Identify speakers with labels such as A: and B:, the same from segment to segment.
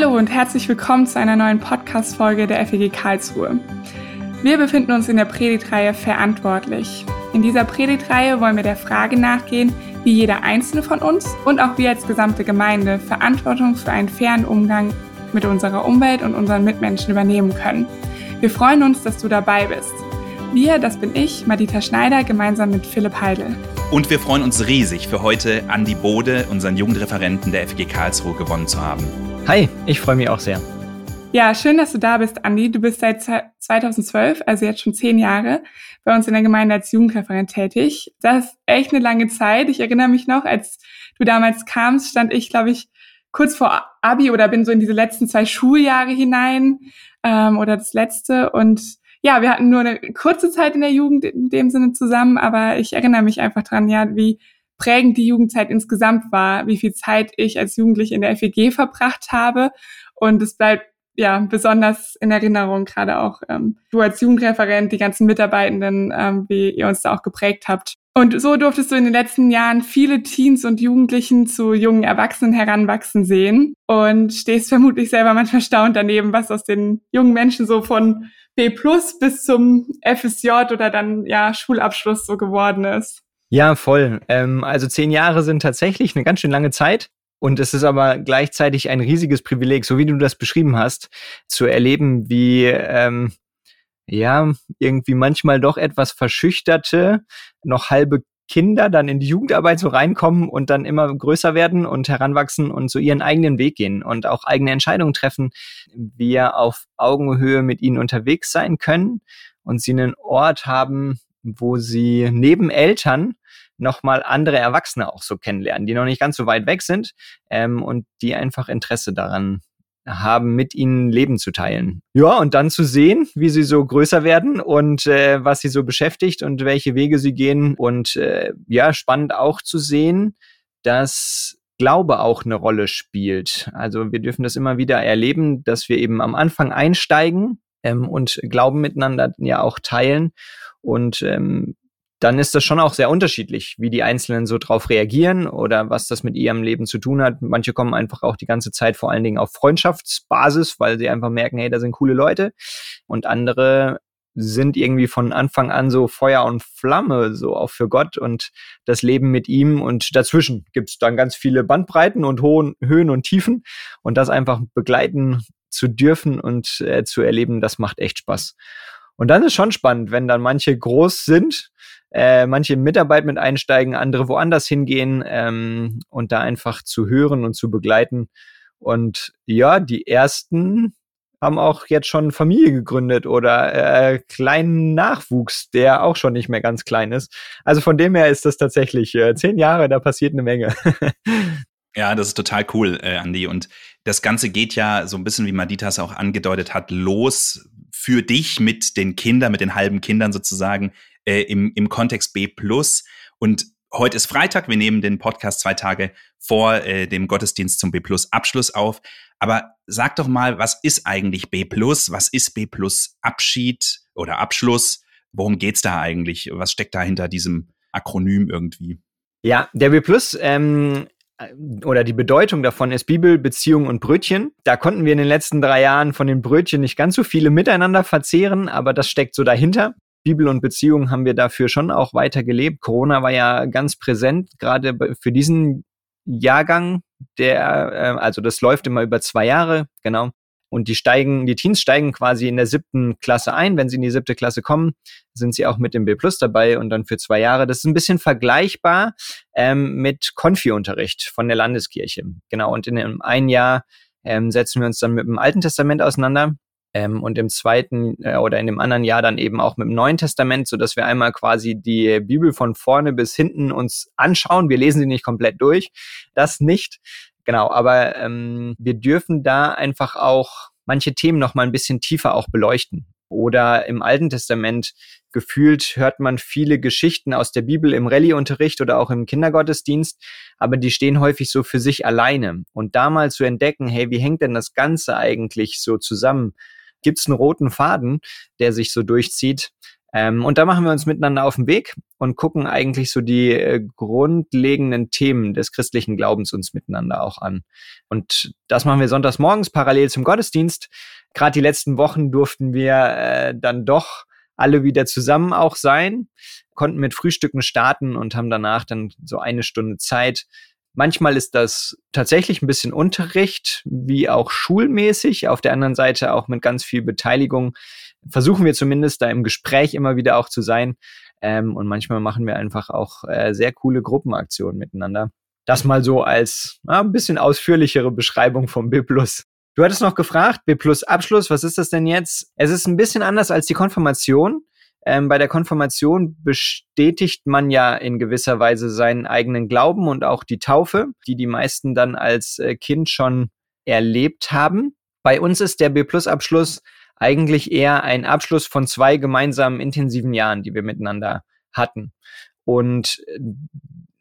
A: Hallo und herzlich willkommen zu einer neuen Podcast-Folge der FEG Karlsruhe. Wir befinden uns in der Predigtreihe Verantwortlich. In dieser Predigtreihe wollen wir der Frage nachgehen, wie jeder einzelne von uns und auch wir als gesamte Gemeinde Verantwortung für einen fairen Umgang mit unserer Umwelt und unseren Mitmenschen übernehmen können. Wir freuen uns, dass du dabei bist. Wir, das bin ich, Madita Schneider, gemeinsam mit Philipp Heidel.
B: Und wir freuen uns riesig, für heute Andi Bode, unseren Jugendreferenten der FG Karlsruhe, gewonnen zu haben.
C: Hi, ich freue mich auch sehr.
A: Ja, schön, dass du da bist, Andi. Du bist seit 2012, also jetzt schon zehn Jahre, bei uns in der Gemeinde als Jugendreferent tätig. Das ist echt eine lange Zeit. Ich erinnere mich noch, als du damals kamst, stand ich, glaube ich, kurz vor Abi oder bin so in diese letzten zwei Schuljahre hinein ähm, oder das letzte. Und ja, wir hatten nur eine kurze Zeit in der Jugend in dem Sinne zusammen, aber ich erinnere mich einfach dran, ja, wie prägend die Jugendzeit insgesamt war, wie viel Zeit ich als Jugendliche in der FEG verbracht habe. Und es bleibt ja besonders in Erinnerung, gerade auch ähm, du als Jugendreferent, die ganzen Mitarbeitenden, ähm, wie ihr uns da auch geprägt habt. Und so durftest du in den letzten Jahren viele Teens und Jugendlichen zu jungen Erwachsenen heranwachsen sehen und stehst vermutlich selber manchmal staunt daneben, was aus den jungen Menschen so von B plus bis zum FSJ oder dann ja Schulabschluss so geworden ist.
C: Ja, voll. Ähm, also zehn Jahre sind tatsächlich eine ganz schön lange Zeit. Und es ist aber gleichzeitig ein riesiges Privileg, so wie du das beschrieben hast, zu erleben, wie ähm, ja irgendwie manchmal doch etwas verschüchterte, noch halbe Kinder dann in die Jugendarbeit so reinkommen und dann immer größer werden und heranwachsen und so ihren eigenen Weg gehen und auch eigene Entscheidungen treffen, wir auf Augenhöhe mit ihnen unterwegs sein können und sie einen Ort haben, wo sie neben Eltern nochmal andere Erwachsene auch so kennenlernen, die noch nicht ganz so weit weg sind ähm, und die einfach Interesse daran haben, mit ihnen Leben zu teilen. Ja, und dann zu sehen, wie sie so größer werden und äh, was sie so beschäftigt und welche Wege sie gehen. Und äh, ja, spannend auch zu sehen, dass Glaube auch eine Rolle spielt. Also wir dürfen das immer wieder erleben, dass wir eben am Anfang einsteigen ähm, und Glauben miteinander ja auch teilen und ähm, dann ist das schon auch sehr unterschiedlich, wie die Einzelnen so drauf reagieren oder was das mit ihrem Leben zu tun hat. Manche kommen einfach auch die ganze Zeit vor allen Dingen auf Freundschaftsbasis, weil sie einfach merken, hey, da sind coole Leute. Und andere sind irgendwie von Anfang an so Feuer und Flamme, so auch für Gott und das Leben mit ihm. Und dazwischen gibt's dann ganz viele Bandbreiten und hohen Höhen und Tiefen. Und das einfach begleiten zu dürfen und äh, zu erleben, das macht echt Spaß. Und dann ist schon spannend, wenn dann manche groß sind, äh, manche Mitarbeit mit einsteigen, andere woanders hingehen ähm, und da einfach zu hören und zu begleiten. Und ja, die ersten haben auch jetzt schon Familie gegründet oder äh, kleinen Nachwuchs, der auch schon nicht mehr ganz klein ist. Also von dem her ist das tatsächlich äh, zehn Jahre, da passiert eine Menge.
B: Ja, das ist total cool, äh, Andi. Und das Ganze geht ja so ein bisschen, wie Maditas auch angedeutet hat, los für dich mit den Kindern, mit den halben Kindern sozusagen äh, im, im Kontext B+. Und heute ist Freitag, wir nehmen den Podcast zwei Tage vor äh, dem Gottesdienst zum B Abschluss auf. Aber sag doch mal, was ist eigentlich B? Was ist B Abschied oder Abschluss? Worum geht's da eigentlich? Was steckt da hinter diesem Akronym irgendwie?
C: Ja, der B ähm, äh, oder die Bedeutung davon ist Bibel, Beziehung und Brötchen. Da konnten wir in den letzten drei Jahren von den Brötchen nicht ganz so viele miteinander verzehren, aber das steckt so dahinter. Bibel und Beziehung haben wir dafür schon auch weiter gelebt. Corona war ja ganz präsent, gerade für diesen Jahrgang, der, äh, also das läuft immer über zwei Jahre, genau. Und die steigen, die Teens steigen quasi in der siebten Klasse ein. Wenn sie in die siebte Klasse kommen, sind sie auch mit dem B Plus dabei und dann für zwei Jahre. Das ist ein bisschen vergleichbar ähm, mit Konfi-Unterricht von der Landeskirche. Genau. Und in einem ein Jahr ähm, setzen wir uns dann mit dem Alten Testament auseinander. Ähm, und im zweiten äh, oder in dem anderen Jahr dann eben auch mit dem Neuen Testament, so dass wir einmal quasi die Bibel von vorne bis hinten uns anschauen. Wir lesen sie nicht komplett durch, das nicht, Genau, aber ähm, wir dürfen da einfach auch manche Themen noch mal ein bisschen tiefer auch beleuchten. Oder im Alten Testament gefühlt hört man viele Geschichten aus der Bibel im Rallye-Unterricht oder auch im Kindergottesdienst, aber die stehen häufig so für sich alleine. Und da mal zu entdecken, hey, wie hängt denn das Ganze eigentlich so zusammen? Gibt es einen roten Faden, der sich so durchzieht? Ähm, und da machen wir uns miteinander auf den Weg und gucken eigentlich so die äh, grundlegenden Themen des christlichen Glaubens uns miteinander auch an. Und das machen wir sonntags morgens parallel zum Gottesdienst. Gerade die letzten Wochen durften wir äh, dann doch alle wieder zusammen auch sein, konnten mit Frühstücken starten und haben danach dann so eine Stunde Zeit. Manchmal ist das tatsächlich ein bisschen Unterricht, wie auch schulmäßig. Auf der anderen Seite auch mit ganz viel Beteiligung versuchen wir zumindest da im Gespräch immer wieder auch zu sein. Ähm, und manchmal machen wir einfach auch äh, sehr coole Gruppenaktionen miteinander. Das mal so als na, ein bisschen ausführlichere Beschreibung vom B+. Du hattest noch gefragt, B Plus Abschluss, was ist das denn jetzt? Es ist ein bisschen anders als die Konfirmation. Ähm, bei der Konfirmation bestätigt man ja in gewisser Weise seinen eigenen Glauben und auch die Taufe, die die meisten dann als äh, Kind schon erlebt haben. Bei uns ist der B-Plus-Abschluss eigentlich eher ein Abschluss von zwei gemeinsamen intensiven Jahren, die wir miteinander hatten. Und äh,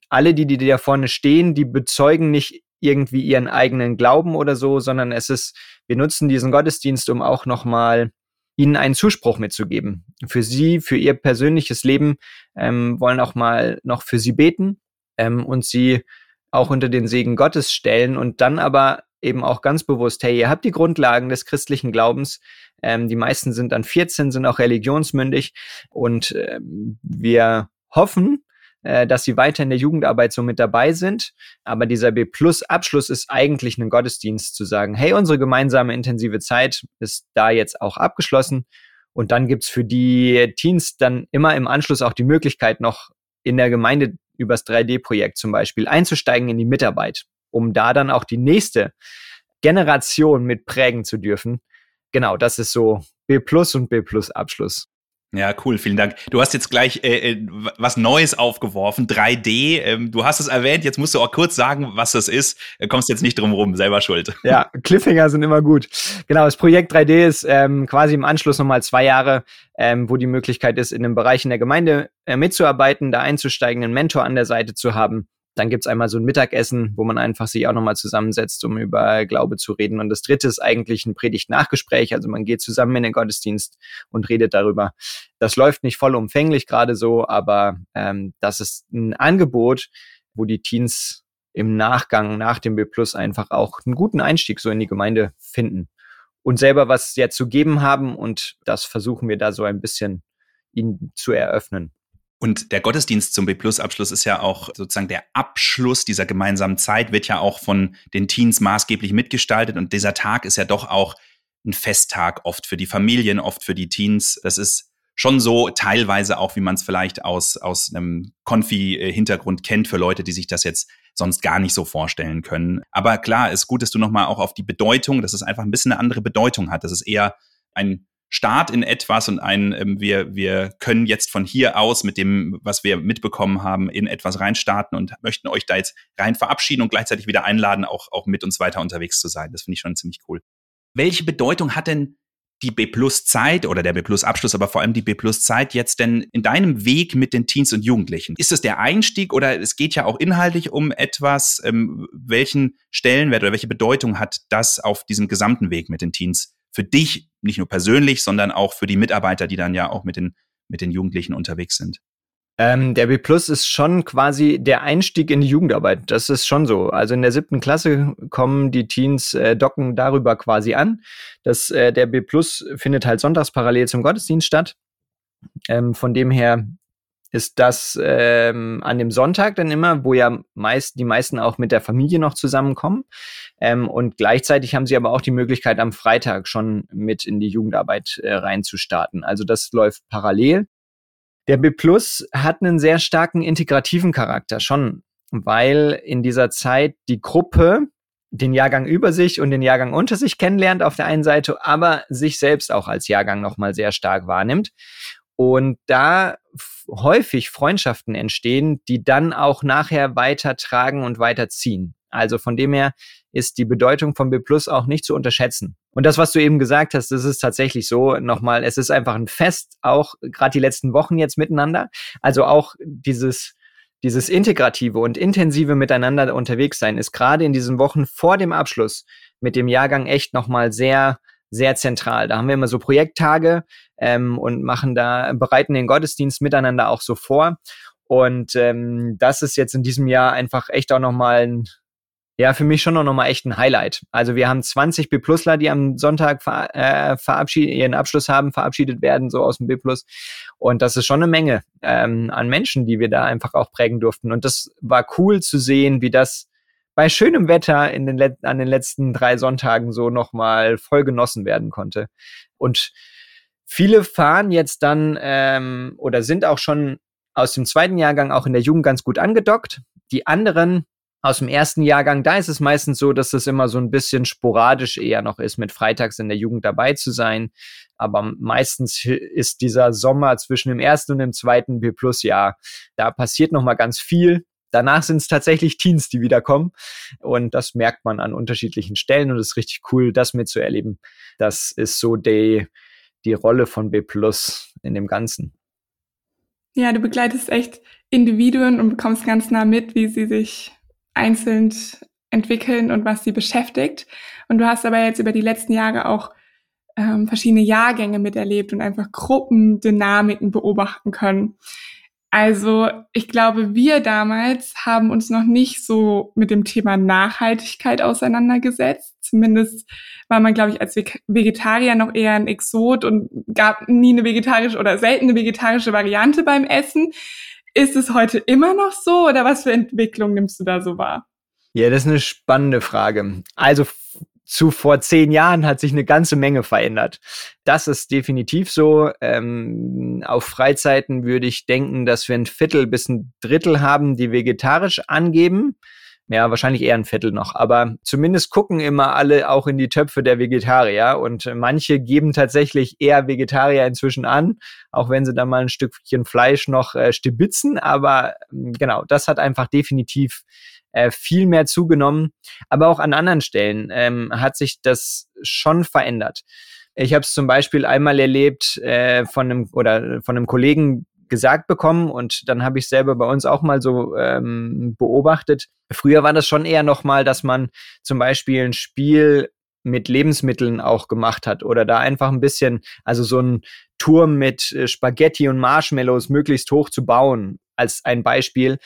C: alle, die, die da vorne stehen, die bezeugen nicht irgendwie ihren eigenen Glauben oder so, sondern es ist, wir nutzen diesen Gottesdienst, um auch nochmal ihnen einen Zuspruch mitzugeben. Für sie, für ihr persönliches Leben, ähm, wollen auch mal noch für sie beten ähm, und sie auch unter den Segen Gottes stellen und dann aber eben auch ganz bewusst, hey, ihr habt die Grundlagen des christlichen Glaubens. Ähm, die meisten sind dann 14, sind auch religionsmündig und ähm, wir hoffen, äh, dass sie weiter in der Jugendarbeit so mit dabei sind. Aber dieser B-Plus-Abschluss ist eigentlich ein Gottesdienst zu sagen, hey, unsere gemeinsame intensive Zeit ist da jetzt auch abgeschlossen. Und dann gibt's für die Teens dann immer im Anschluss auch die Möglichkeit, noch in der Gemeinde übers 3D-Projekt zum Beispiel einzusteigen in die Mitarbeit um da dann auch die nächste Generation mit prägen zu dürfen. Genau, das ist so B Plus und B Plus Abschluss.
B: Ja, cool, vielen Dank. Du hast jetzt gleich äh, äh was Neues aufgeworfen, 3D. Ähm, du hast es erwähnt, jetzt musst du auch kurz sagen, was das ist. Du kommst jetzt nicht drum rum, selber schuld.
C: Ja, Cliffhanger sind immer gut. Genau, das Projekt 3D ist ähm, quasi im Anschluss nochmal zwei Jahre, ähm, wo die Möglichkeit ist, in den Bereichen der Gemeinde äh, mitzuarbeiten, da einzusteigen, einen Mentor an der Seite zu haben dann gibt's einmal so ein Mittagessen, wo man einfach sich auch nochmal zusammensetzt, um über Glaube zu reden. Und das dritte ist eigentlich ein Predigt-Nachgespräch. Also man geht zusammen in den Gottesdienst und redet darüber. Das läuft nicht vollumfänglich gerade so, aber ähm, das ist ein Angebot, wo die Teens im Nachgang nach dem B Plus einfach auch einen guten Einstieg so in die Gemeinde finden und selber was ja zu geben haben. Und das versuchen wir da so ein bisschen ihnen zu eröffnen.
B: Und der Gottesdienst zum B-Plus-Abschluss ist ja auch sozusagen der Abschluss dieser gemeinsamen Zeit, wird ja auch von den Teens maßgeblich mitgestaltet. Und dieser Tag ist ja doch auch ein Festtag, oft für die Familien, oft für die Teens. Das ist schon so teilweise auch, wie man es vielleicht aus, aus einem Konfi-Hintergrund kennt, für Leute, die sich das jetzt sonst gar nicht so vorstellen können. Aber klar, ist gut, dass du nochmal auch auf die Bedeutung, dass es einfach ein bisschen eine andere Bedeutung hat. Das ist eher ein Start in etwas und ein, ähm, wir, wir können jetzt von hier aus mit dem, was wir mitbekommen haben, in etwas reinstarten und möchten euch da jetzt rein verabschieden und gleichzeitig wieder einladen, auch, auch mit uns weiter unterwegs zu sein. Das finde ich schon ziemlich cool. Welche Bedeutung hat denn die B-Plus-Zeit oder der B-Plus-Abschluss, aber vor allem die B-Plus-Zeit jetzt denn in deinem Weg mit den Teens und Jugendlichen? Ist es der Einstieg oder es geht ja auch inhaltlich um etwas? Ähm, welchen Stellenwert oder welche Bedeutung hat das auf diesem gesamten Weg mit den Teens für dich nicht nur persönlich, sondern auch für die Mitarbeiter, die dann ja auch mit den, mit den Jugendlichen unterwegs sind?
C: Ähm, der B Plus ist schon quasi der Einstieg in die Jugendarbeit. Das ist schon so. Also in der siebten Klasse kommen die Teens, äh, docken darüber quasi an. Das, äh, der B Plus findet halt sonntags parallel zum Gottesdienst statt. Ähm, von dem her ist das ähm, an dem Sonntag dann immer, wo ja meist die meisten auch mit der Familie noch zusammenkommen. Ähm, und gleichzeitig haben sie aber auch die Möglichkeit, am Freitag schon mit in die Jugendarbeit äh, reinzustarten. Also das läuft parallel. Der B Plus hat einen sehr starken integrativen Charakter schon, weil in dieser Zeit die Gruppe den Jahrgang über sich und den Jahrgang unter sich kennenlernt auf der einen Seite, aber sich selbst auch als Jahrgang nochmal sehr stark wahrnimmt. Und da häufig Freundschaften entstehen, die dann auch nachher weitertragen und weiterziehen. Also von dem her ist die Bedeutung von B Plus auch nicht zu unterschätzen. Und das, was du eben gesagt hast, das ist tatsächlich so. Nochmal, es ist einfach ein Fest, auch gerade die letzten Wochen jetzt miteinander. Also auch dieses, dieses integrative und intensive Miteinander unterwegs sein ist gerade in diesen Wochen vor dem Abschluss mit dem Jahrgang echt nochmal sehr sehr zentral. Da haben wir immer so Projekttage ähm, und machen da, bereiten den Gottesdienst miteinander auch so vor. Und ähm, das ist jetzt in diesem Jahr einfach echt auch nochmal ein, ja, für mich schon noch mal echt ein Highlight. Also wir haben 20 B-Plusler, die am Sonntag ver äh, verabschiedet, ihren Abschluss haben, verabschiedet werden, so aus dem B-Plus. Und das ist schon eine Menge ähm, an Menschen, die wir da einfach auch prägen durften. Und das war cool zu sehen, wie das bei schönem Wetter in den an den letzten drei Sonntagen so noch mal voll genossen werden konnte. Und viele fahren jetzt dann ähm, oder sind auch schon aus dem zweiten Jahrgang auch in der Jugend ganz gut angedockt. Die anderen aus dem ersten Jahrgang, da ist es meistens so, dass es immer so ein bisschen sporadisch eher noch ist, mit freitags in der Jugend dabei zu sein. Aber meistens ist dieser Sommer zwischen dem ersten und dem zweiten B-Plus-Jahr, da passiert noch mal ganz viel. Danach sind es tatsächlich Teens, die wiederkommen. Und das merkt man an unterschiedlichen Stellen und es ist richtig cool, das mitzuerleben. Das ist so die, die Rolle von B Plus in dem Ganzen.
A: Ja, du begleitest echt Individuen und bekommst ganz nah mit, wie sie sich einzeln entwickeln und was sie beschäftigt. Und du hast aber jetzt über die letzten Jahre auch ähm, verschiedene Jahrgänge miterlebt und einfach Gruppendynamiken beobachten können. Also ich glaube, wir damals haben uns noch nicht so mit dem Thema Nachhaltigkeit auseinandergesetzt. Zumindest war man, glaube ich, als Vegetarier noch eher ein Exot und gab nie eine vegetarische oder selten eine vegetarische Variante beim Essen. Ist es heute immer noch so oder was für Entwicklung nimmst du da so wahr?
C: Ja, das ist eine spannende Frage. Also zu vor zehn Jahren hat sich eine ganze Menge verändert. Das ist definitiv so. Ähm, auf Freizeiten würde ich denken, dass wir ein Viertel bis ein Drittel haben, die vegetarisch angeben. Ja, wahrscheinlich eher ein Viertel noch. Aber zumindest gucken immer alle auch in die Töpfe der Vegetarier. Und manche geben tatsächlich eher Vegetarier inzwischen an, auch wenn sie dann mal ein Stückchen Fleisch noch äh, stibitzen. Aber ähm, genau, das hat einfach definitiv äh, viel mehr zugenommen. Aber auch an anderen Stellen ähm, hat sich das schon verändert. Ich habe es zum Beispiel einmal erlebt äh, von einem oder von einem Kollegen, gesagt bekommen und dann habe ich selber bei uns auch mal so ähm, beobachtet. Früher war das schon eher noch mal, dass man zum Beispiel ein Spiel mit Lebensmitteln auch gemacht hat oder da einfach ein bisschen, also so ein Turm mit äh, Spaghetti und Marshmallows möglichst hoch zu bauen, als ein Beispiel.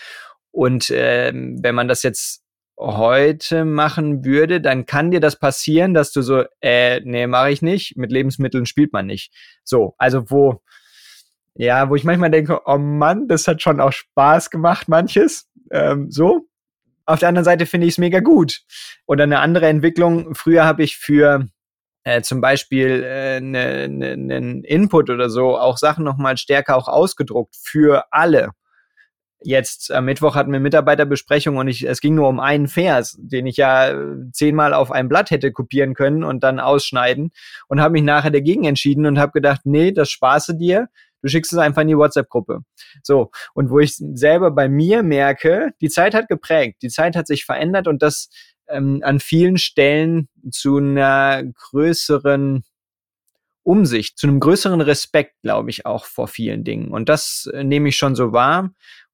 C: Und ähm, wenn man das jetzt heute machen würde, dann kann dir das passieren, dass du so, äh, nee, mache ich nicht, mit Lebensmitteln spielt man nicht. So, also wo, ja, wo ich manchmal denke, oh Mann, das hat schon auch Spaß gemacht, manches. Ähm, so. Auf der anderen Seite finde ich es mega gut. Oder eine andere Entwicklung. Früher habe ich für äh, zum Beispiel einen äh, ne, ne Input oder so auch Sachen nochmal stärker auch ausgedruckt für alle. Jetzt am Mittwoch hatten wir Mitarbeiterbesprechung und ich, es ging nur um einen Vers, den ich ja äh, zehnmal auf ein Blatt hätte kopieren können und dann ausschneiden und habe mich nachher dagegen entschieden und habe gedacht, nee, das spaße dir Du schickst es einfach in die WhatsApp-Gruppe. So. Und wo ich selber bei mir merke, die Zeit hat geprägt, die Zeit hat sich verändert und das ähm, an vielen Stellen zu einer größeren Umsicht, zu einem größeren Respekt, glaube ich, auch vor vielen Dingen. Und das äh, nehme ich schon so wahr.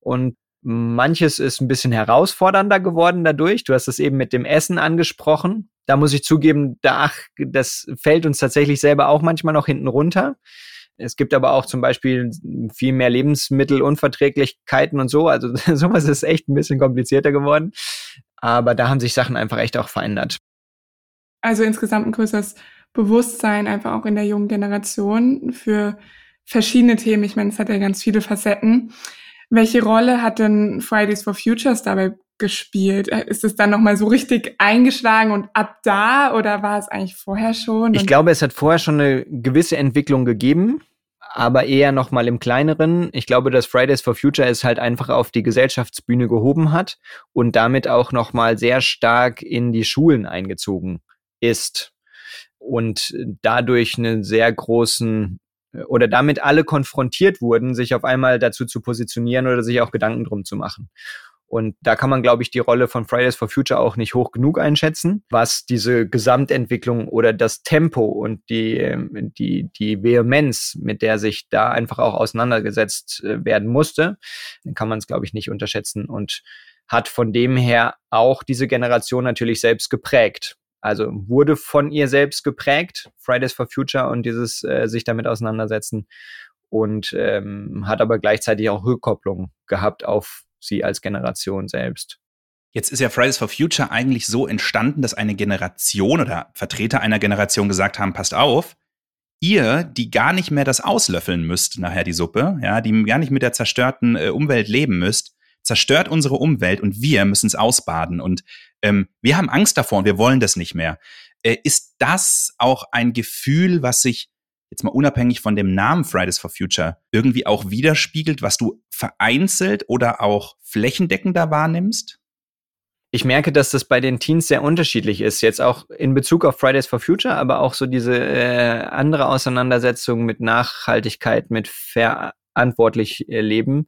C: Und manches ist ein bisschen herausfordernder geworden dadurch. Du hast es eben mit dem Essen angesprochen. Da muss ich zugeben, da, das fällt uns tatsächlich selber auch manchmal noch hinten runter. Es gibt aber auch zum Beispiel viel mehr Lebensmittelunverträglichkeiten und so. Also sowas ist echt ein bisschen komplizierter geworden. Aber da haben sich Sachen einfach echt auch verändert.
A: Also insgesamt ein größeres Bewusstsein einfach auch in der jungen Generation für verschiedene Themen. Ich meine, es hat ja ganz viele Facetten. Welche Rolle hat denn Fridays for Futures dabei gespielt? Ist es dann nochmal so richtig eingeschlagen und ab da oder war es eigentlich vorher schon?
C: Ich glaube, es hat vorher schon eine gewisse Entwicklung gegeben, aber eher nochmal im kleineren. Ich glaube, dass Fridays for Future es halt einfach auf die Gesellschaftsbühne gehoben hat und damit auch nochmal sehr stark in die Schulen eingezogen ist und dadurch einen sehr großen oder damit alle konfrontiert wurden, sich auf einmal dazu zu positionieren oder sich auch Gedanken drum zu machen. Und da kann man, glaube ich, die Rolle von Fridays for Future auch nicht hoch genug einschätzen, was diese Gesamtentwicklung oder das Tempo und die, die, die Vehemenz, mit der sich da einfach auch auseinandergesetzt äh, werden musste, kann man es, glaube ich, nicht unterschätzen und hat von dem her auch diese Generation natürlich selbst geprägt. Also wurde von ihr selbst geprägt, Fridays for Future und dieses äh, sich damit auseinandersetzen und ähm, hat aber gleichzeitig auch Rückkopplung gehabt auf sie als Generation selbst.
B: Jetzt ist ja Fridays for Future eigentlich so entstanden, dass eine Generation oder Vertreter einer Generation gesagt haben, passt auf, ihr, die gar nicht mehr das auslöffeln müsst, nachher die Suppe, ja, die gar nicht mit der zerstörten äh, Umwelt leben müsst, zerstört unsere Umwelt und wir müssen es ausbaden. Und ähm, wir haben Angst davor und wir wollen das nicht mehr. Äh, ist das auch ein Gefühl, was sich jetzt mal unabhängig von dem Namen Fridays for Future irgendwie auch widerspiegelt, was du vereinzelt oder auch flächendeckender wahrnimmst?
C: Ich merke, dass das bei den Teens sehr unterschiedlich ist. Jetzt auch in Bezug auf Fridays for Future, aber auch so diese äh, andere Auseinandersetzung mit Nachhaltigkeit, mit verantwortlich äh, Leben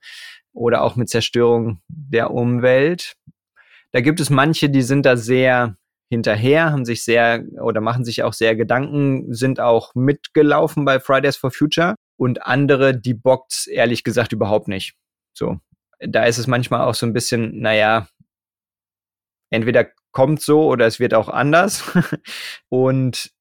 C: oder auch mit Zerstörung der Umwelt. Da gibt es manche, die sind da sehr hinterher, haben sich sehr oder machen sich auch sehr Gedanken, sind auch mitgelaufen bei Fridays for Future und andere, die bockt's ehrlich gesagt überhaupt nicht. So. Da ist es manchmal auch so ein bisschen, naja, entweder kommt so oder es wird auch anders. und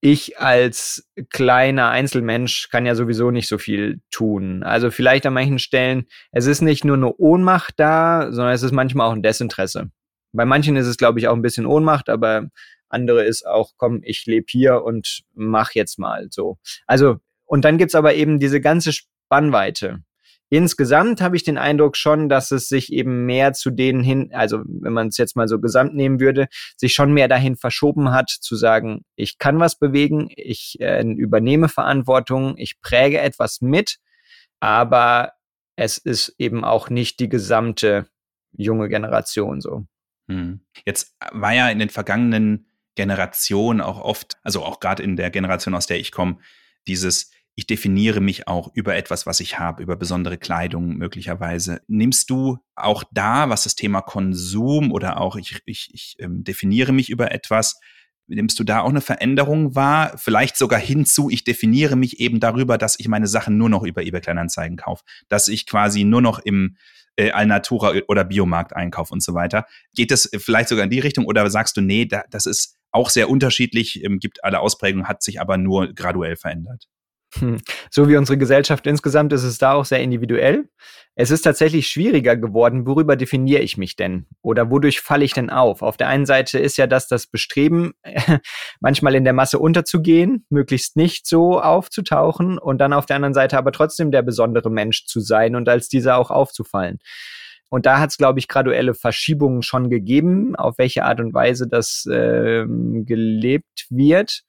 C: ich als kleiner Einzelmensch kann ja sowieso nicht so viel tun. Also vielleicht an manchen Stellen, es ist nicht nur eine Ohnmacht da, sondern es ist manchmal auch ein Desinteresse. Bei manchen ist es, glaube ich, auch ein bisschen Ohnmacht, aber andere ist auch, komm, ich lebe hier und mach jetzt mal so. Also, und dann gibt's aber eben diese ganze Spannweite. Insgesamt habe ich den Eindruck schon, dass es sich eben mehr zu denen hin, also wenn man es jetzt mal so gesamt nehmen würde, sich schon mehr dahin verschoben hat, zu sagen, ich kann was bewegen, ich äh, übernehme Verantwortung, ich präge etwas mit, aber es ist eben auch nicht die gesamte junge Generation so.
B: Hm. Jetzt war ja in den vergangenen Generationen auch oft, also auch gerade in der Generation, aus der ich komme, dieses ich definiere mich auch über etwas, was ich habe, über besondere Kleidung möglicherweise. Nimmst du auch da, was das Thema Konsum oder auch ich, ich, ich ähm, definiere mich über etwas, nimmst du da auch eine Veränderung wahr? Vielleicht sogar hinzu, ich definiere mich eben darüber, dass ich meine Sachen nur noch über eBay Kleinanzeigen kaufe, dass ich quasi nur noch im äh, Alnatura oder Biomarkt einkaufe und so weiter. Geht das vielleicht sogar in die Richtung oder sagst du, nee, da, das ist auch sehr unterschiedlich, ähm, gibt alle Ausprägungen, hat sich aber nur graduell verändert?
C: Hm. So wie unsere Gesellschaft insgesamt ist es da auch sehr individuell. Es ist tatsächlich schwieriger geworden, worüber definiere ich mich denn? Oder wodurch falle ich denn auf? Auf der einen Seite ist ja das das Bestreben, manchmal in der Masse unterzugehen, möglichst nicht so aufzutauchen und dann auf der anderen Seite aber trotzdem der besondere Mensch zu sein und als dieser auch aufzufallen. Und da hat es, glaube ich, graduelle Verschiebungen schon gegeben, auf welche Art und Weise das äh, gelebt wird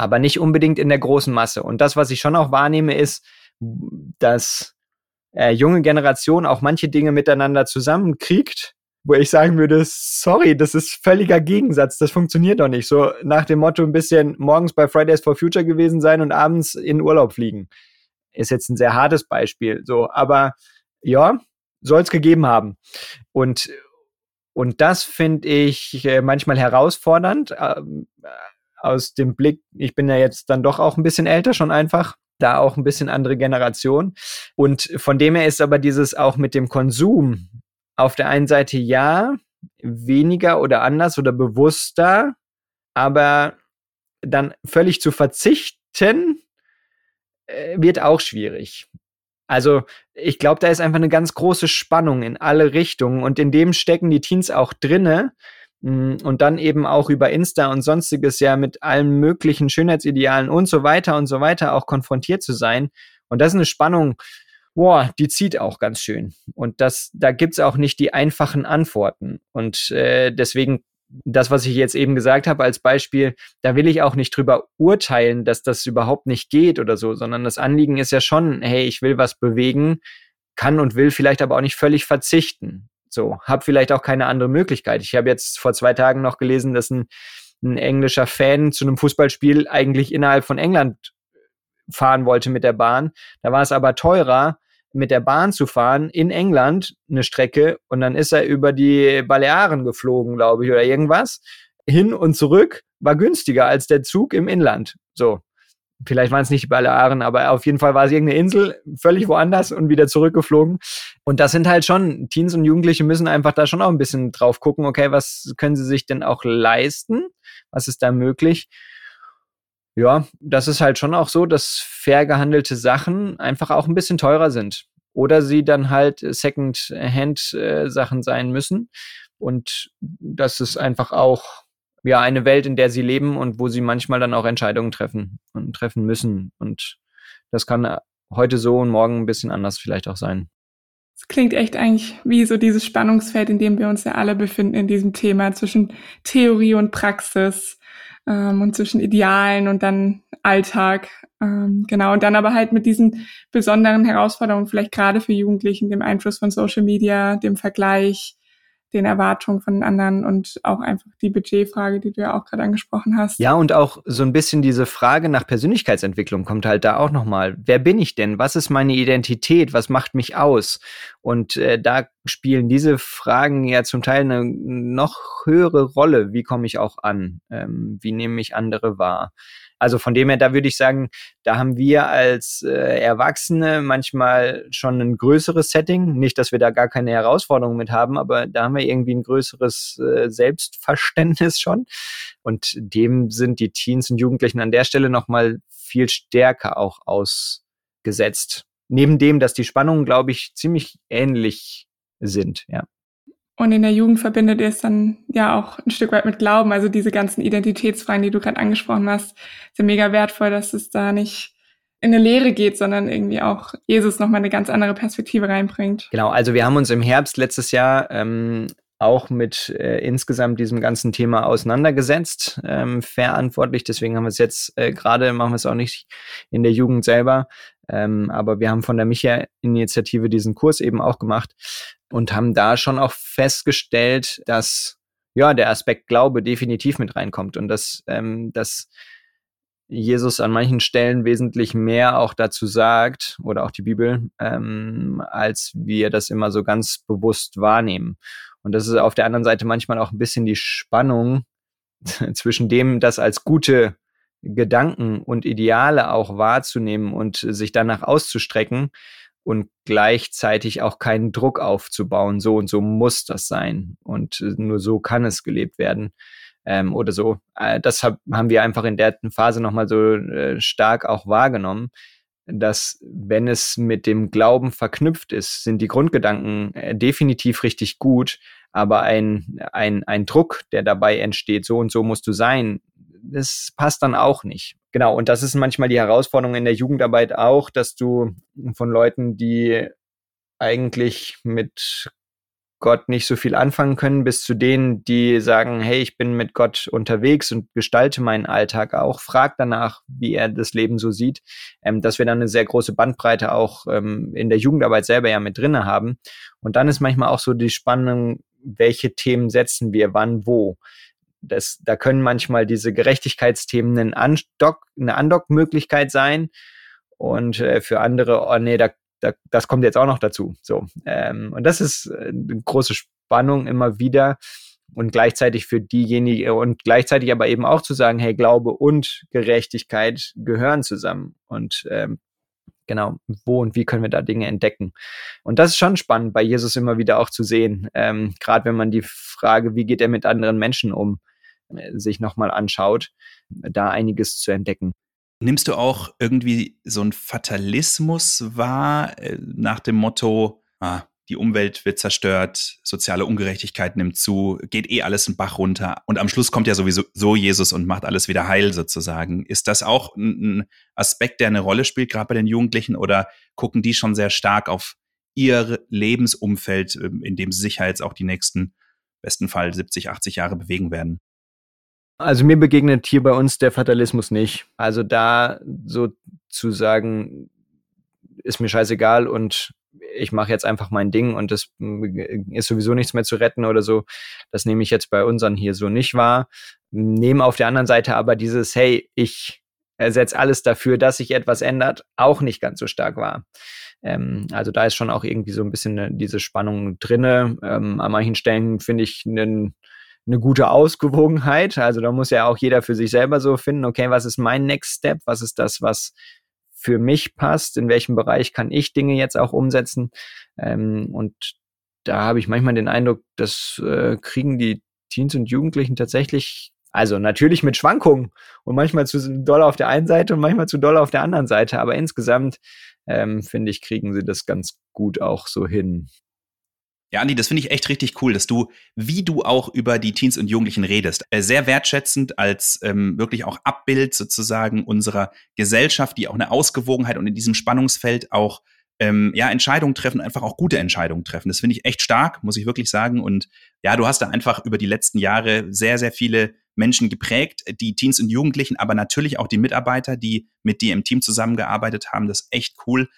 C: aber nicht unbedingt in der großen Masse. Und das, was ich schon auch wahrnehme, ist, dass äh, junge Generation auch manche Dinge miteinander zusammenkriegt, wo ich sagen würde, sorry, das ist völliger Gegensatz, das funktioniert doch nicht. So nach dem Motto ein bisschen morgens bei Fridays for Future gewesen sein und abends in Urlaub fliegen. Ist jetzt ein sehr hartes Beispiel, so, aber ja, soll es gegeben haben. Und, und das finde ich äh, manchmal herausfordernd. Aus dem Blick, ich bin ja jetzt dann doch auch ein bisschen älter schon einfach, da auch ein bisschen andere Generation. Und von dem her ist aber dieses auch mit dem Konsum auf der einen Seite ja, weniger oder anders oder bewusster, aber dann völlig zu verzichten, äh, wird auch schwierig. Also ich glaube, da ist einfach eine ganz große Spannung in alle Richtungen und in dem stecken die Teens auch drinne, und dann eben auch über Insta und sonstiges ja mit allen möglichen Schönheitsidealen und so weiter und so weiter auch konfrontiert zu sein. Und das ist eine Spannung, boah, die zieht auch ganz schön. Und das, da gibt's auch nicht die einfachen Antworten. Und äh, deswegen, das, was ich jetzt eben gesagt habe als Beispiel, da will ich auch nicht drüber urteilen, dass das überhaupt nicht geht oder so, sondern das Anliegen ist ja schon, hey, ich will was bewegen, kann und will vielleicht aber auch nicht völlig verzichten. So, habe vielleicht auch keine andere Möglichkeit. Ich habe jetzt vor zwei Tagen noch gelesen, dass ein, ein englischer Fan zu einem Fußballspiel eigentlich innerhalb von England fahren wollte mit der Bahn. Da war es aber teurer, mit der Bahn zu fahren in England eine Strecke und dann ist er über die Balearen geflogen, glaube ich, oder irgendwas. Hin und zurück war günstiger als der Zug im Inland. So. Vielleicht waren es nicht die Balearen, aber auf jeden Fall war es irgendeine Insel, völlig woanders und wieder zurückgeflogen. Und das sind halt schon, Teens und Jugendliche müssen einfach da schon auch ein bisschen drauf gucken, okay, was können sie sich denn auch leisten? Was ist da möglich? Ja, das ist halt schon auch so, dass fair gehandelte Sachen einfach auch ein bisschen teurer sind. Oder sie dann halt Second-Hand-Sachen sein müssen. Und das ist einfach auch ja eine Welt, in der sie leben und wo sie manchmal dann auch Entscheidungen treffen und treffen müssen. Und das kann heute so und morgen ein bisschen anders vielleicht auch sein.
A: Es klingt echt eigentlich wie so dieses Spannungsfeld, in dem wir uns ja alle befinden in diesem Thema zwischen Theorie und Praxis ähm, und zwischen Idealen und dann Alltag. Ähm, genau, und dann aber halt mit diesen besonderen Herausforderungen, vielleicht gerade für Jugendlichen, dem Einfluss von Social Media, dem Vergleich, den Erwartungen von anderen und auch einfach die Budgetfrage, die du ja auch gerade angesprochen hast.
C: Ja, und auch so ein bisschen diese Frage nach Persönlichkeitsentwicklung kommt halt da auch nochmal. Wer bin ich denn? Was ist meine Identität? Was macht mich aus? Und äh, da spielen diese Fragen ja zum Teil eine noch höhere Rolle. Wie komme ich auch an? Ähm, wie nehme ich andere wahr? Also von dem her, da würde ich sagen, da haben wir als äh, Erwachsene manchmal schon ein größeres Setting. Nicht, dass wir da gar keine Herausforderungen mit haben, aber da haben wir irgendwie ein größeres äh, Selbstverständnis schon. Und dem sind die Teens und Jugendlichen an der Stelle nochmal viel stärker auch ausgesetzt. Neben dem, dass die Spannungen, glaube ich, ziemlich ähnlich sind, ja.
A: Und in der Jugend verbindet ihr es dann ja auch ein Stück weit mit Glauben. Also diese ganzen Identitätsfragen, die du gerade angesprochen hast, sind mega wertvoll, dass es da nicht in eine Lehre geht, sondern irgendwie auch Jesus nochmal eine ganz andere Perspektive reinbringt.
C: Genau, also wir haben uns im Herbst letztes Jahr ähm, auch mit äh, insgesamt diesem ganzen Thema auseinandergesetzt, ähm, verantwortlich. Deswegen haben wir es jetzt äh, gerade, machen wir es auch nicht in der Jugend selber, ähm, aber wir haben von der Micha-Initiative diesen Kurs eben auch gemacht und haben da schon auch festgestellt, dass ja der Aspekt Glaube definitiv mit reinkommt und dass, ähm, dass Jesus an manchen Stellen wesentlich mehr auch dazu sagt oder auch die Bibel, ähm, als wir das immer so ganz bewusst wahrnehmen. Und das ist auf der anderen Seite manchmal auch ein bisschen die Spannung zwischen dem, das als gute Gedanken und Ideale auch wahrzunehmen und sich danach auszustrecken und gleichzeitig auch keinen Druck aufzubauen. So und so muss das sein und äh, nur so kann es gelebt werden ähm, oder so. Äh, das hab, haben wir einfach in der Phase nochmal so äh, stark auch wahrgenommen, dass wenn es mit dem Glauben verknüpft ist, sind die Grundgedanken äh, definitiv richtig gut, aber ein, ein, ein Druck, der dabei entsteht, so und so musst du sein, das passt dann auch nicht. Genau, und das ist manchmal die Herausforderung in der Jugendarbeit auch, dass du von Leuten, die eigentlich mit Gott nicht so viel anfangen können, bis zu denen, die sagen, hey, ich bin mit Gott unterwegs und gestalte meinen Alltag auch, frag danach, wie er das Leben so sieht, ähm, dass wir dann eine sehr große Bandbreite auch ähm, in der Jugendarbeit selber ja mit drinne haben. Und dann ist manchmal auch so die Spannung, welche Themen setzen wir wann wo das, da können manchmal diese Gerechtigkeitsthemen ein Andock, eine Andockmöglichkeit sein. Und äh, für andere, oh nee, da, da, das kommt jetzt auch noch dazu. So ähm, und das ist äh, eine große Spannung immer wieder. Und gleichzeitig für diejenigen und gleichzeitig aber eben auch zu sagen, hey, Glaube und Gerechtigkeit gehören zusammen. Und ähm, genau, wo und wie können wir da Dinge entdecken. Und das ist schon spannend, bei Jesus immer wieder auch zu sehen, ähm, gerade wenn man die Frage, wie geht er mit anderen Menschen um, sich nochmal anschaut, da einiges zu entdecken.
B: Nimmst du auch irgendwie so einen Fatalismus wahr, äh, nach dem Motto, ah, die Umwelt wird zerstört, soziale Ungerechtigkeit nimmt zu, geht eh alles einen Bach runter und am Schluss kommt ja sowieso so Jesus und macht alles wieder heil sozusagen. Ist das auch ein Aspekt, der eine Rolle spielt, gerade bei den Jugendlichen, oder gucken die schon sehr stark auf ihr Lebensumfeld, ähm, in dem sie sich ja jetzt auch die nächsten, besten Fall 70, 80 Jahre bewegen werden?
C: Also mir begegnet hier bei uns der Fatalismus nicht. Also da sozusagen ist mir scheißegal und ich mache jetzt einfach mein Ding und das ist sowieso nichts mehr zu retten oder so. Das nehme ich jetzt bei unseren hier so nicht wahr. Nehme auf der anderen Seite aber dieses, hey, ich ersetze alles dafür, dass sich etwas ändert, auch nicht ganz so stark wahr. Ähm, also da ist schon auch irgendwie so ein bisschen diese Spannung drinne. Ähm, an manchen Stellen finde ich einen eine gute Ausgewogenheit. Also da muss ja auch jeder für sich selber so finden, okay, was ist mein Next Step? Was ist das, was für mich passt? In welchem Bereich kann ich Dinge jetzt auch umsetzen? Ähm, und da habe ich manchmal den Eindruck, das äh, kriegen die Teens und Jugendlichen tatsächlich, also natürlich mit Schwankungen und manchmal zu doll auf der einen Seite und manchmal zu doll auf der anderen Seite, aber insgesamt ähm, finde ich, kriegen sie das ganz gut auch so hin.
B: Ja, Andi, das finde ich echt richtig cool, dass du, wie du auch über die Teens und Jugendlichen redest, äh, sehr wertschätzend als ähm, wirklich auch Abbild sozusagen unserer Gesellschaft, die auch eine Ausgewogenheit und in diesem Spannungsfeld auch ähm, ja, Entscheidungen treffen, einfach auch gute Entscheidungen treffen. Das finde ich echt stark, muss ich wirklich sagen. Und ja, du hast da einfach über die letzten Jahre sehr, sehr viele Menschen geprägt, die Teens und Jugendlichen, aber natürlich auch die Mitarbeiter, die mit dir im Team zusammengearbeitet haben. Das ist echt cool.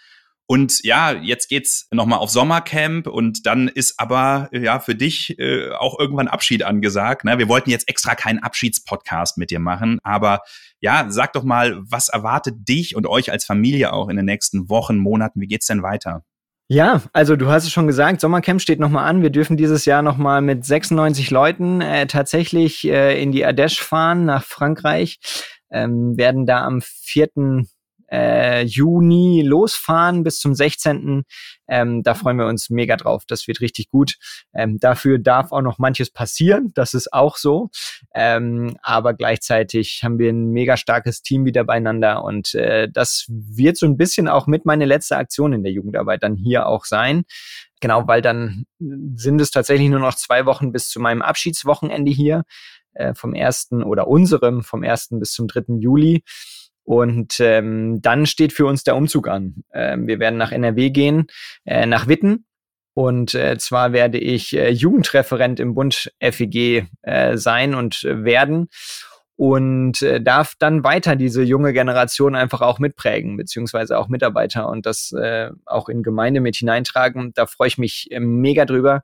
B: Und ja, jetzt geht's nochmal auf Sommercamp und dann ist aber ja für dich äh, auch irgendwann Abschied angesagt. Ne? Wir wollten jetzt extra keinen Abschiedspodcast mit dir machen, aber ja, sag doch mal, was erwartet dich und euch als Familie auch in den nächsten Wochen, Monaten? Wie geht's denn weiter?
C: Ja, also du hast es schon gesagt, Sommercamp steht nochmal an. Wir dürfen dieses Jahr nochmal mit 96 Leuten äh, tatsächlich äh, in die Ardèche fahren nach Frankreich. Ähm, werden da am 4 äh, Juni losfahren bis zum 16. Ähm, da freuen wir uns mega drauf. Das wird richtig gut. Ähm, dafür darf auch noch manches passieren. Das ist auch so. Ähm, aber gleichzeitig haben wir ein mega starkes Team wieder beieinander und äh, das wird so ein bisschen auch mit meine letzte Aktion in der Jugendarbeit dann hier auch sein. Genau, weil dann sind es tatsächlich nur noch zwei Wochen bis zu meinem Abschiedswochenende hier äh, vom ersten oder unserem vom ersten bis zum dritten Juli. Und ähm, dann steht für uns der Umzug an. Ähm, wir werden nach NRW gehen, äh, nach Witten. Und äh, zwar werde ich äh, Jugendreferent im Bund FEG äh, sein und äh, werden und äh, darf dann weiter diese junge Generation einfach auch mitprägen, beziehungsweise auch Mitarbeiter und das äh, auch in Gemeinde mit hineintragen. Da freue ich mich äh, mega drüber.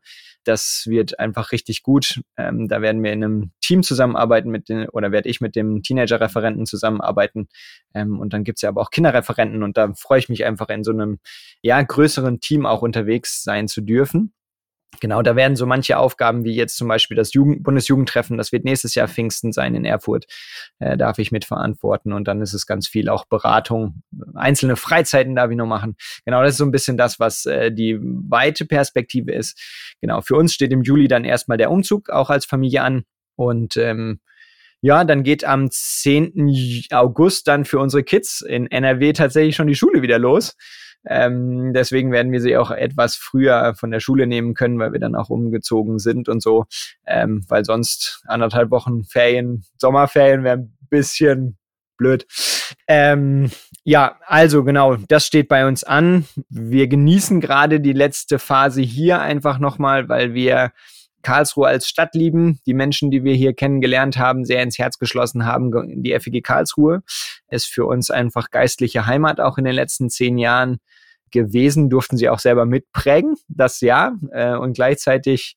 C: Das wird einfach richtig gut. Ähm, da werden wir in einem Team zusammenarbeiten mit den, oder werde ich mit dem Teenager-Referenten zusammenarbeiten. Ähm, und dann gibt's ja aber auch Kinderreferenten und da freue ich mich einfach in so einem ja, größeren Team auch unterwegs sein zu dürfen. Genau, da werden so manche Aufgaben wie jetzt zum Beispiel das Jugend Bundesjugendtreffen, das wird nächstes Jahr Pfingsten sein in Erfurt, äh, darf ich mitverantworten und dann ist es ganz viel auch Beratung, einzelne Freizeiten darf ich noch machen. Genau, das ist so ein bisschen das, was äh, die weite Perspektive ist. Genau, für uns steht im Juli dann erstmal der Umzug auch als Familie an und ähm, ja, dann geht am 10. August dann für unsere Kids in NRW tatsächlich schon die Schule wieder los. Ähm, deswegen werden wir sie auch etwas früher von der Schule nehmen können, weil wir dann auch umgezogen sind und so. Ähm, weil sonst anderthalb Wochen Ferien, Sommerferien wären ein bisschen blöd. Ähm, ja, also genau, das steht bei uns an. Wir genießen gerade die letzte Phase hier einfach nochmal, weil wir Karlsruhe als Stadt lieben, die Menschen, die wir hier kennengelernt haben, sehr ins Herz geschlossen haben. Die FEG Karlsruhe ist für uns einfach geistliche Heimat auch in den letzten zehn Jahren gewesen, durften sie auch selber mitprägen, das Jahr. Äh, und gleichzeitig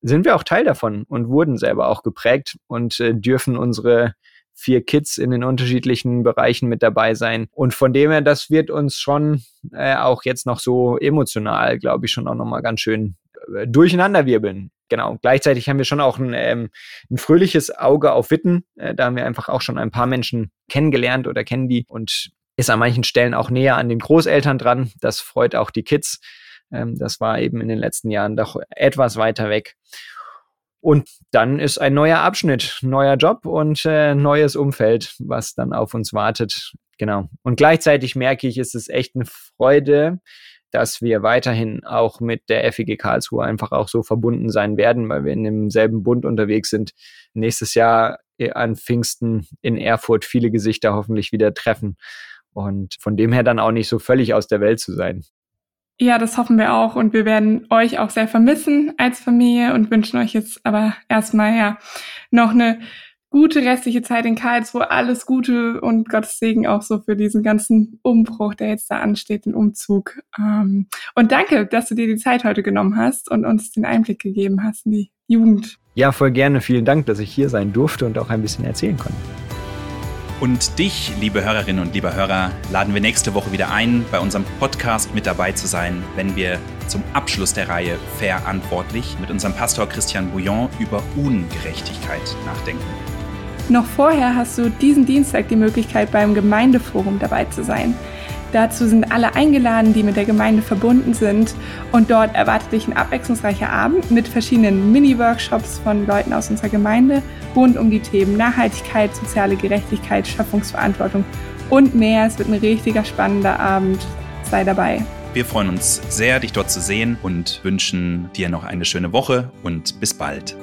C: sind wir auch Teil davon und wurden selber auch geprägt und äh, dürfen unsere vier Kids in den unterschiedlichen Bereichen mit dabei sein. Und von dem her, das wird uns schon äh, auch jetzt noch so emotional, glaube ich, schon auch nochmal ganz schön durcheinanderwirbeln. Genau. Gleichzeitig haben wir schon auch ein, ähm, ein fröhliches Auge auf Witten. Äh, da haben wir einfach auch schon ein paar Menschen kennengelernt oder kennen die und ist an manchen Stellen auch näher an den Großeltern dran. Das freut auch die Kids. Ähm, das war eben in den letzten Jahren doch etwas weiter weg. Und dann ist ein neuer Abschnitt, neuer Job und äh, neues Umfeld, was dann auf uns wartet. Genau. Und gleichzeitig merke ich, ist es echt eine Freude, dass wir weiterhin auch mit der FEG Karlsruhe einfach auch so verbunden sein werden, weil wir in demselben Bund unterwegs sind. Nächstes Jahr äh, an Pfingsten in Erfurt viele Gesichter hoffentlich wieder treffen und von dem her dann auch nicht so völlig aus der Welt zu sein.
A: Ja, das hoffen wir auch und wir werden euch auch sehr vermissen als Familie und wünschen euch jetzt aber erstmal ja noch eine gute restliche Zeit in Karlsruhe, alles Gute und Gottes Segen auch so für diesen ganzen Umbruch, der jetzt da ansteht, den Umzug. Ähm, und danke, dass du dir die Zeit heute genommen hast und uns den Einblick gegeben hast in die Jugend.
C: Ja, voll gerne. Vielen Dank, dass ich hier sein durfte und auch ein bisschen erzählen konnte.
B: Und dich, liebe Hörerinnen und liebe Hörer, laden wir nächste Woche wieder ein, bei unserem Podcast mit dabei zu sein, wenn wir zum Abschluss der Reihe Verantwortlich mit unserem Pastor Christian Bouillon über Ungerechtigkeit nachdenken.
A: Noch vorher hast du diesen Dienstag die Möglichkeit, beim Gemeindeforum dabei zu sein. Dazu sind alle eingeladen, die mit der Gemeinde verbunden sind. Und dort erwartet dich ein abwechslungsreicher Abend mit verschiedenen Mini-Workshops von Leuten aus unserer Gemeinde rund um die Themen Nachhaltigkeit, soziale Gerechtigkeit, Schöpfungsverantwortung und mehr. Es wird ein richtiger spannender Abend. Sei dabei.
B: Wir freuen uns sehr, dich dort zu sehen und wünschen dir noch eine schöne Woche und bis bald.